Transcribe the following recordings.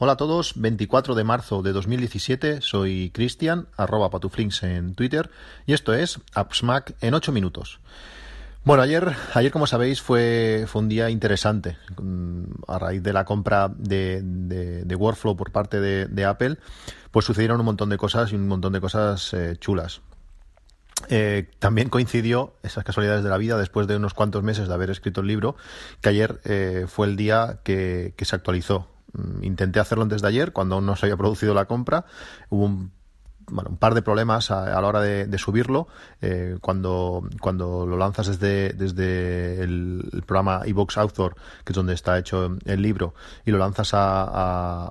Hola a todos, 24 de marzo de 2017, soy Cristian, arroba patuflinks en Twitter, y esto es AppSmack en 8 minutos. Bueno, ayer, ayer como sabéis, fue, fue un día interesante. A raíz de la compra de, Workflow por parte de, Apple, pues sucedieron un montón de cosas y un montón de cosas eh, chulas. Eh, también coincidió, esas casualidades de la vida, después de unos cuantos meses de haber escrito el libro, que ayer eh, fue el día que, se actualizó intenté hacerlo antes de ayer, cuando aún no se había producido la compra. Hubo un bueno, un par de problemas a, la hora de, subirlo. Eh, cuando, cuando lo lanzas desde, desde el, programa iBox Author, que es donde está hecho el libro, y lo lanzas a,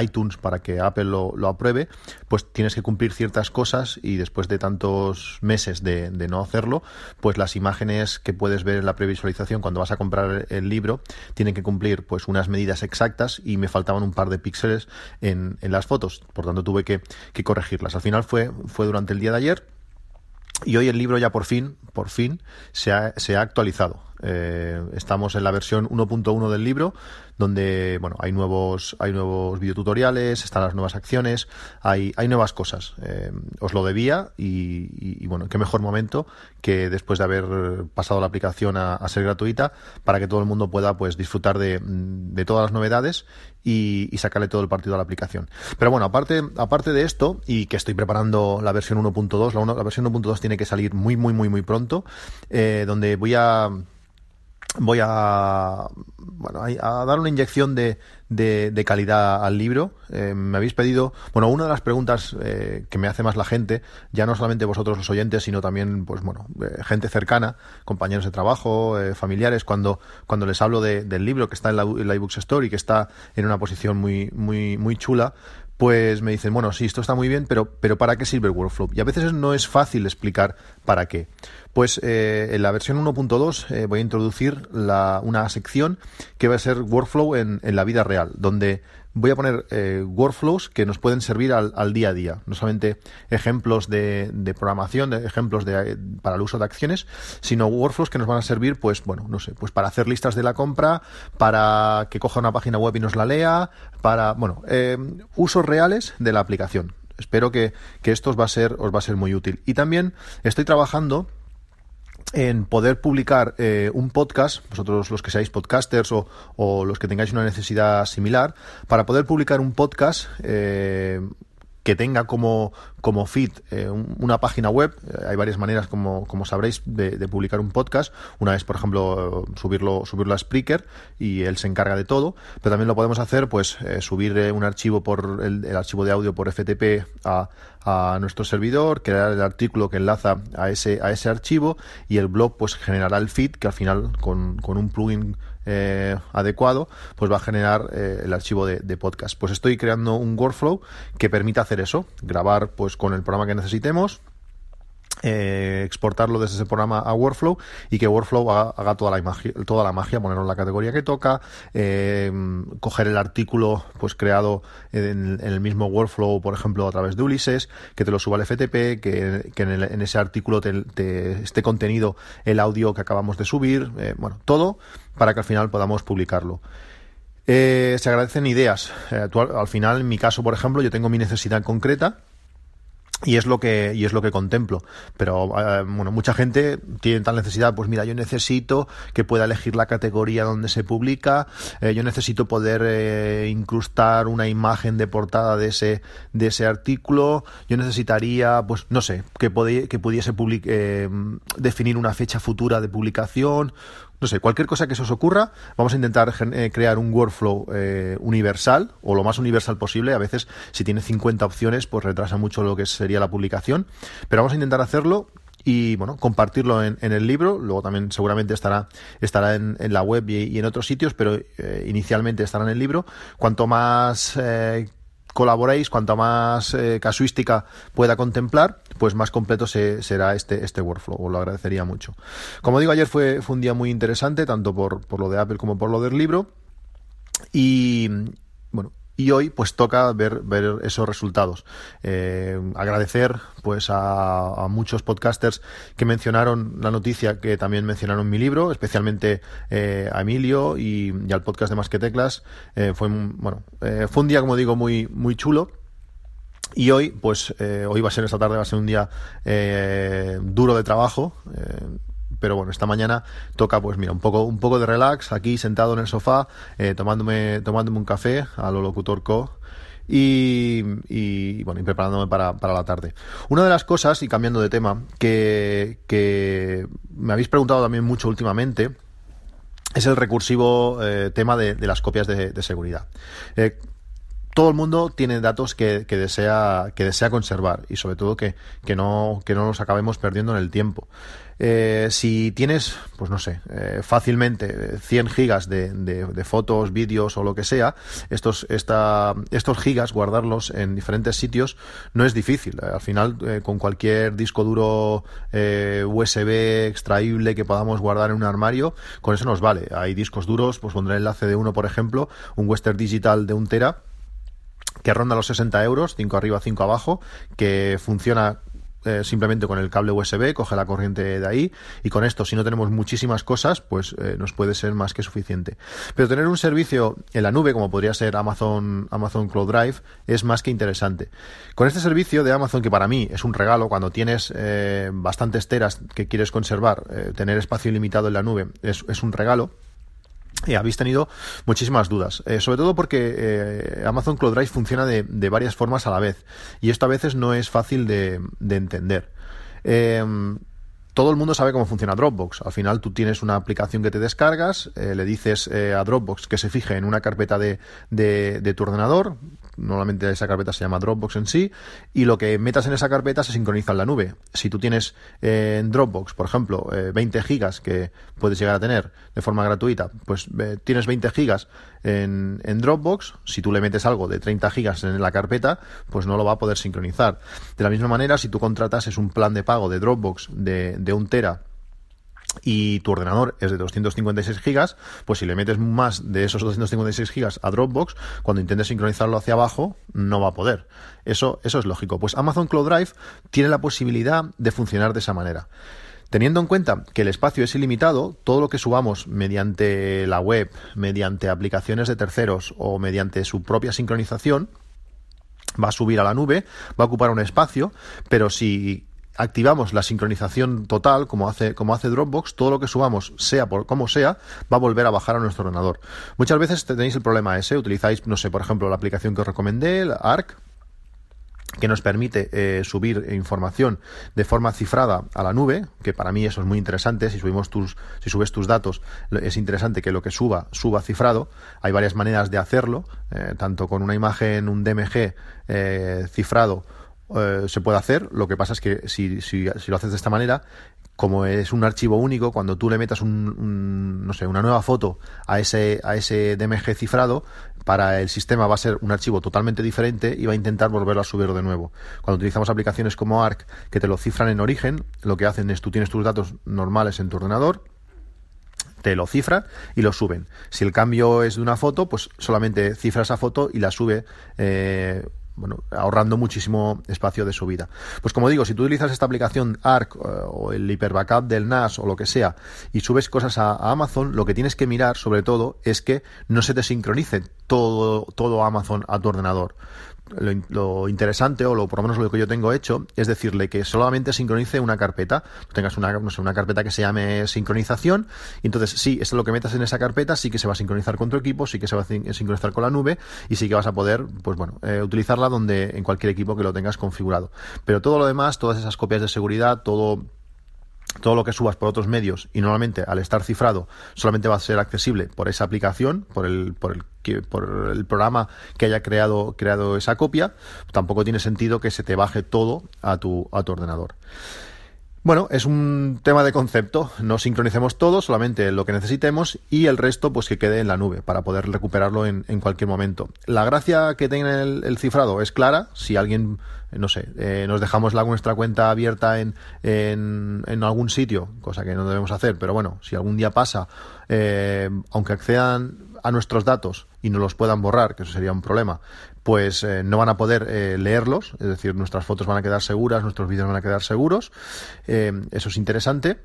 iTunes para que Apple lo, lo, apruebe, pues tienes que cumplir ciertas cosas y después de tantos meses de, de, no hacerlo, pues las imágenes que puedes ver en la previsualización cuando vas a comprar el libro tienen que cumplir pues unas medidas exactas y me faltaban un par de píxeles en, en las fotos, por tanto tuve que, que corregirlas. Al final fue, fue durante el día de ayer y hoy el libro ya por fin, por fin, se se ha actualizado. Eh, estamos en la versión 1.1 del libro, donde bueno, hay nuevos, hay nuevos videotutoriales, están las nuevas acciones, hay, hay nuevas cosas. Eh, os lo debía y, bueno, qué mejor momento que después de haber pasado la aplicación a, ser gratuita para que todo el mundo pueda pues disfrutar de, todas las novedades y, sacarle todo el partido a la aplicación. Pero bueno, aparte, aparte de esto, y que estoy preparando la versión 1.2, la, la, versión 1.2 tiene que salir muy, muy, muy, muy pronto, eh, donde voy a voy a, bueno, a dar una inyección de, de, calidad al libro. Eh, me habéis pedido, bueno, una de las preguntas eh, que me hace más la gente, ya no solamente vosotros los oyentes, sino también, pues bueno, eh, gente cercana, compañeros de trabajo, familiares, cuando, cuando les hablo del libro que está en la, en la iBooks Store y que está en una posición muy, muy, muy chula, pues me dicen, bueno, sí, esto está muy bien, pero, pero ¿para qué sirve el workflow? Y a veces no es fácil explicar para qué. Pues eh, en la versión 1.2 eh, voy a introducir la, una sección que va a ser workflow en, en la vida real, donde voy a poner eh, workflows que nos pueden servir al, al, día a día, no solamente ejemplos de, programación, ejemplos de, para el uso de acciones, sino workflows que nos van a servir, pues bueno, no sé, pues para hacer listas de la compra, para que coja una página web y nos la lea, para, bueno, eh, usos reales de la aplicación. Espero que, que esto os va a ser, os va a ser muy útil. Y también estoy trabajando en poder publicar eh, un podcast, vosotros los que seáis podcasters o, o, los que tengáis una necesidad similar, para poder publicar un podcast eh, que tenga como, como feed eh, una página web. Eh, hay varias maneras, como, como sabréis, de, publicar un podcast. Una es, por ejemplo, subirlo, subirlo a Spreaker y él se encarga de todo. Pero también lo podemos hacer, pues, eh, subir un archivo por el, archivo de audio por FTP a, a nuestro servidor, crear el artículo que enlaza a ese, a ese archivo y el blog, pues, generará el feed que al final, con, con un plugin eh, adecuado, pues va a generar eh, el archivo de, de, podcast. Pues estoy creando un workflow que permita hacer eso, grabar pues con el programa que necesitemos, eh, exportarlo desde ese programa a Workflow y que Workflow haga, toda, la magia, toda la magia, ponerlo en la categoría que toca, eh, coger el artículo pues creado en, el mismo Workflow, por ejemplo, a través de Ulises, que te lo suba al FTP, que, en, ese artículo te, esté contenido el audio que acabamos de subir, eh, bueno, todo para que al final podamos publicarlo. se agradecen ideas. al final, en mi caso, por ejemplo, yo tengo mi necesidad concreta y es lo que y es lo que contemplo. Pero eh, bueno mucha gente tiene tal necesidad pues mira yo necesito que pueda elegir la categoría donde se publica eh, yo necesito poder eh, incrustar una imagen de portada de ese de ese artículo yo necesitaría pues no sé que, que pudiese definir una fecha futura de publicación no sé, cualquier cosa que se os ocurra, vamos a intentar eh, crear un workflow eh, universal o lo más universal posible. A veces, si tiene 50 opciones, pues retrasa mucho lo que sería la publicación. Pero vamos a intentar hacerlo y bueno, compartirlo en, el libro. Luego también seguramente estará, estará en, la web y, en otros sitios, pero eh, inicialmente estará en el libro. Cuanto más colaboréis, cuanto más eh, casuística pueda contemplar, pues más completo será este, este workflow. Os lo agradecería mucho. Como digo, ayer fue, fue un día muy interesante, tanto por, por lo de Apple como por lo del libro. Y bueno, y hoy pues toca ver, ver esos resultados. Eh, agradecer pues a, muchos podcasters que mencionaron la noticia, que también mencionaron mi libro, especialmente eh, a Emilio y, al podcast de Más que Teclas. Eh, fue, bueno, fue un día, como digo, muy, muy chulo. Y hoy, pues hoy va a ser esta tarde, va a ser un día duro de trabajo pero bueno, esta mañana toca, pues mira, un poco, un poco de relax, aquí sentado en el sofá, eh, tomándome, tomándome un café a lo locutor co. Y, y, bueno, y preparándome para, para, la tarde. Una de las cosas, y cambiando de tema, que, que me habéis preguntado también mucho últimamente, es el recursivo eh, tema de, las copias de, seguridad. Eh, todo el mundo tiene datos que, desea, que desea conservar y sobre todo que, que, no, que no nos acabemos perdiendo en el tiempo. Eh, si tienes, pues no sé, eh, fácilmente 100 gigas de, de, fotos, vídeos o lo que sea, estos, esta, estos gigas, guardarlos en diferentes sitios no es difícil. Al final, eh, con cualquier disco duro USB extraíble que podamos guardar en un armario, con eso nos vale. Hay discos duros, pues pondré el enlace de uno, por ejemplo, un Western Digital de un tera que ronda los 60 euros, 5 arriba, 5 abajo, que funciona eh, simplemente con el cable USB, coge la corriente de ahí y con esto, si no tenemos muchísimas cosas, pues eh, nos puede ser más que suficiente. Pero tener un servicio en la nube, como podría ser Amazon, Amazon Cloud Drive, es más que interesante. Con este servicio de Amazon, que para mí es un regalo, cuando tienes eh, bastantes teras que quieres conservar, tener espacio ilimitado en la nube es un regalo y habéis tenido muchísimas dudas, eh, sobre todo porque eh, Amazon Cloud Drive funciona de, varias formas a la vez y esto a veces no es fácil de, entender. Em, todo el mundo sabe cómo funciona Dropbox. Al final tú tienes una aplicación que te descargas, eh, le dices a Dropbox que se fije en una carpeta de, de, tu ordenador, normalmente esa carpeta se llama Dropbox en sí, y lo que metas en esa carpeta se sincroniza en la nube. Si tú tienes eh, en Dropbox, por ejemplo, 20 eh, gigas que puedes llegar a tener de forma gratuita, pues eh, tienes 20 gigas en, Dropbox, si tú le metes algo de 30 gigas en la carpeta, pues no lo va a poder sincronizar. De la misma manera, si tú contratas es un plan de pago de Dropbox de, de un tera y tu ordenador es de 256 gigas, pues si le metes más de esos 256 gigas a Dropbox, cuando intentes sincronizarlo hacia abajo, no va a poder. Eso, eso es lógico. Pues Amazon Cloud Drive tiene la posibilidad de funcionar de esa manera. Teniendo en cuenta que el espacio es ilimitado, todo lo que subamos mediante la web, mediante aplicaciones de terceros o mediante su propia sincronización, va a subir a la nube, va a ocupar un espacio, pero si activamos la sincronización total, como hace, como hace Dropbox, todo lo que subamos, sea por como sea, va a volver a bajar a nuestro ordenador. Muchas veces tenéis el problema ese, utilizáis, no sé, por ejemplo, la aplicación que os recomendé, el ARC, que nos permite eh, subir información de forma cifrada a la nube, que para mí eso es muy interesante. Si subimos tus, si subes tus datos, es interesante que lo que suba suba cifrado. Hay varias maneras de hacerlo, eh, tanto con una imagen, un DMG eh, cifrado se puede hacer. Lo que pasa es que si, lo haces de esta manera, como es un archivo único, cuando tú le metas un, no sé, una nueva foto a ese, a ese DMG cifrado, para el sistema va a ser un archivo totalmente diferente y va a intentar volverlo a subir de nuevo. Cuando utilizamos aplicaciones como ARC que te lo cifran en origen, lo que hacen es tú tienes tus datos normales en tu ordenador, te lo cifra y lo suben. Si el cambio es de una foto, pues solamente cifra esa foto y la sube eh, bueno, ahorrando muchísimo espacio de subida. Pues como digo, si tú utilizas esta aplicación ARC eh, o el Hyper Backup del NAS o lo que sea y subes cosas a, Amazon, lo que tienes que mirar sobre todo es que no se te sincronice todo, todo Amazon a tu ordenador lo, interesante, o lo, por lo menos lo que yo tengo hecho, es decirle que solamente sincronice una carpeta. Tú tengas una, no sé, una carpeta que se llame sincronización, entonces sí, esto es lo que metas en esa carpeta, sí que se va a sincronizar con tu equipo, sí que se va a sincronizar con la nube, y sí que vas a poder, pues bueno, eh, utilizarla donde, en cualquier equipo que lo tengas configurado. Pero todo lo demás, todas esas copias de seguridad, todo todo lo que subas por otros medios y normalmente al estar cifrado solamente va a ser accesible por esa aplicación, por el, por el, por el programa que haya creado, creado esa copia, tampoco tiene sentido que se te baje todo a tu, a tu ordenador. Bueno, es un tema de concepto. No sincronicemos todo, solamente lo que necesitemos y el resto pues que quede en la nube para poder recuperarlo en, cualquier momento. La gracia que tiene el, cifrado es clara. Si alguien, no sé, eh, nos dejamos la, nuestra cuenta abierta en, en, en, algún sitio, cosa que no debemos hacer, pero bueno, si algún día pasa, eh, aunque accedan a nuestros datos y no los puedan borrar, que eso sería un problema, pues eh, no van a poder eh, leerlos, es decir, nuestras fotos van a quedar seguras, nuestros vídeos van a quedar seguros. eso es interesante.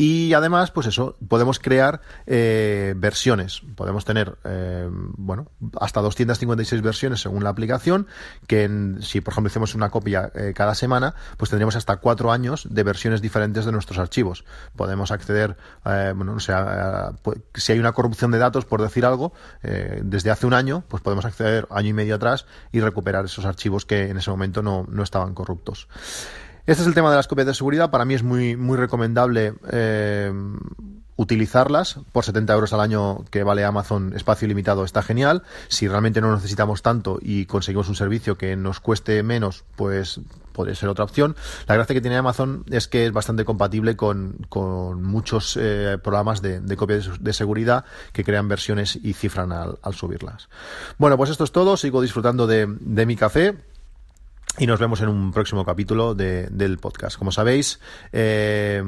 Y además, pues eso, podemos crear eh, versiones. Podemos tener, eh, bueno, hasta 256 versiones según la aplicación, que si por ejemplo hacemos una copia eh, cada semana, pues tendríamos hasta cuatro años de versiones diferentes de nuestros archivos. Podemos acceder, bueno, o sea, si hay una corrupción de datos, por decir algo, desde hace un año, pues podemos acceder año y medio atrás y recuperar esos archivos que en ese momento no, no estaban corruptos. Este es el tema de las copias de seguridad. Para mí es muy, muy recomendable eh, utilizarlas. Por 70 euros al año que vale Amazon espacio ilimitado está genial. Si realmente no necesitamos tanto y conseguimos un servicio que nos cueste menos, pues podría ser otra opción. La gracia que tiene Amazon es que es bastante compatible con, muchos eh, programas de, de de, seguridad que crean versiones y cifran al, subirlas. Bueno, pues esto es todo. Sigo disfrutando de mi café y nos vemos en un próximo capítulo de, del podcast. Como sabéis, eh,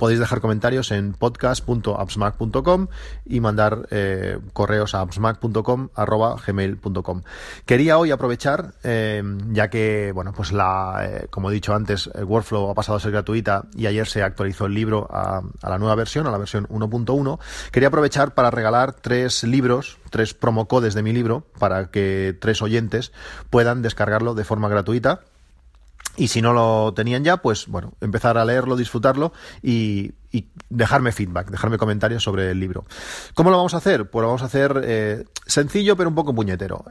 podéis dejar comentarios en podcast.appsmac.com y mandar eh, correos a appsmac.com@gmail.com. Quería hoy aprovechar, eh, ya que, bueno, pues la, eh, como he dicho antes, el Workflow ha pasado a ser gratuita y ayer se actualizó el libro a, a la nueva versión, a la versión 1.1. Quería aprovechar para regalar tres libros, tres promocodes de mi libro, para que tres oyentes puedan descargarlo de forma gratuita y si no lo tenían ya, pues bueno, empezar a leerlo, disfrutarlo y, dejarme feedback, dejarme comentarios sobre el libro. ¿Cómo lo vamos a hacer? Pues lo vamos a hacer eh, sencillo pero un poco puñetero.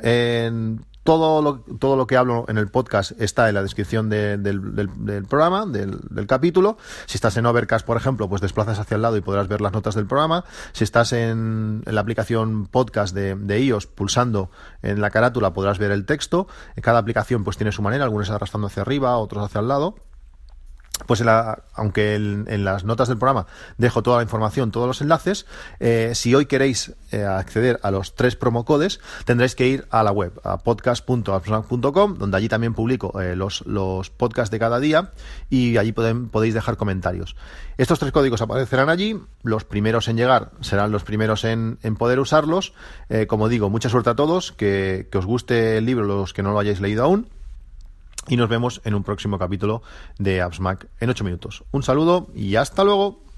Todo lo, todo lo que hablo en el podcast está en la descripción del, programa, del, capítulo. Si estás en Overcast, por ejemplo, pues desplazas hacia el lado y podrás ver las notas del programa. Si estás en, la aplicación podcast de, de, iOS, pulsando en la carátula podrás ver el texto. Cada aplicación pues tiene su manera, algunos arrastrando hacia arriba, otros hacia el lado pues aunque en, las notas del programa dejo toda la información, todos los enlaces, eh, si hoy queréis eh, acceder a los tres promocodes, tendréis que ir a la web, a podcast.appsmac.com, donde allí también publico eh, los, los podcasts de cada día y allí podéis dejar comentarios. Estos tres códigos aparecerán allí, los primeros en llegar serán los primeros en, poder usarlos. como digo, mucha suerte a todos, que, que os guste el libro los que no lo hayáis leído aún y nos vemos en un próximo capítulo de AppsMac en 8 minutos. Un saludo y hasta luego.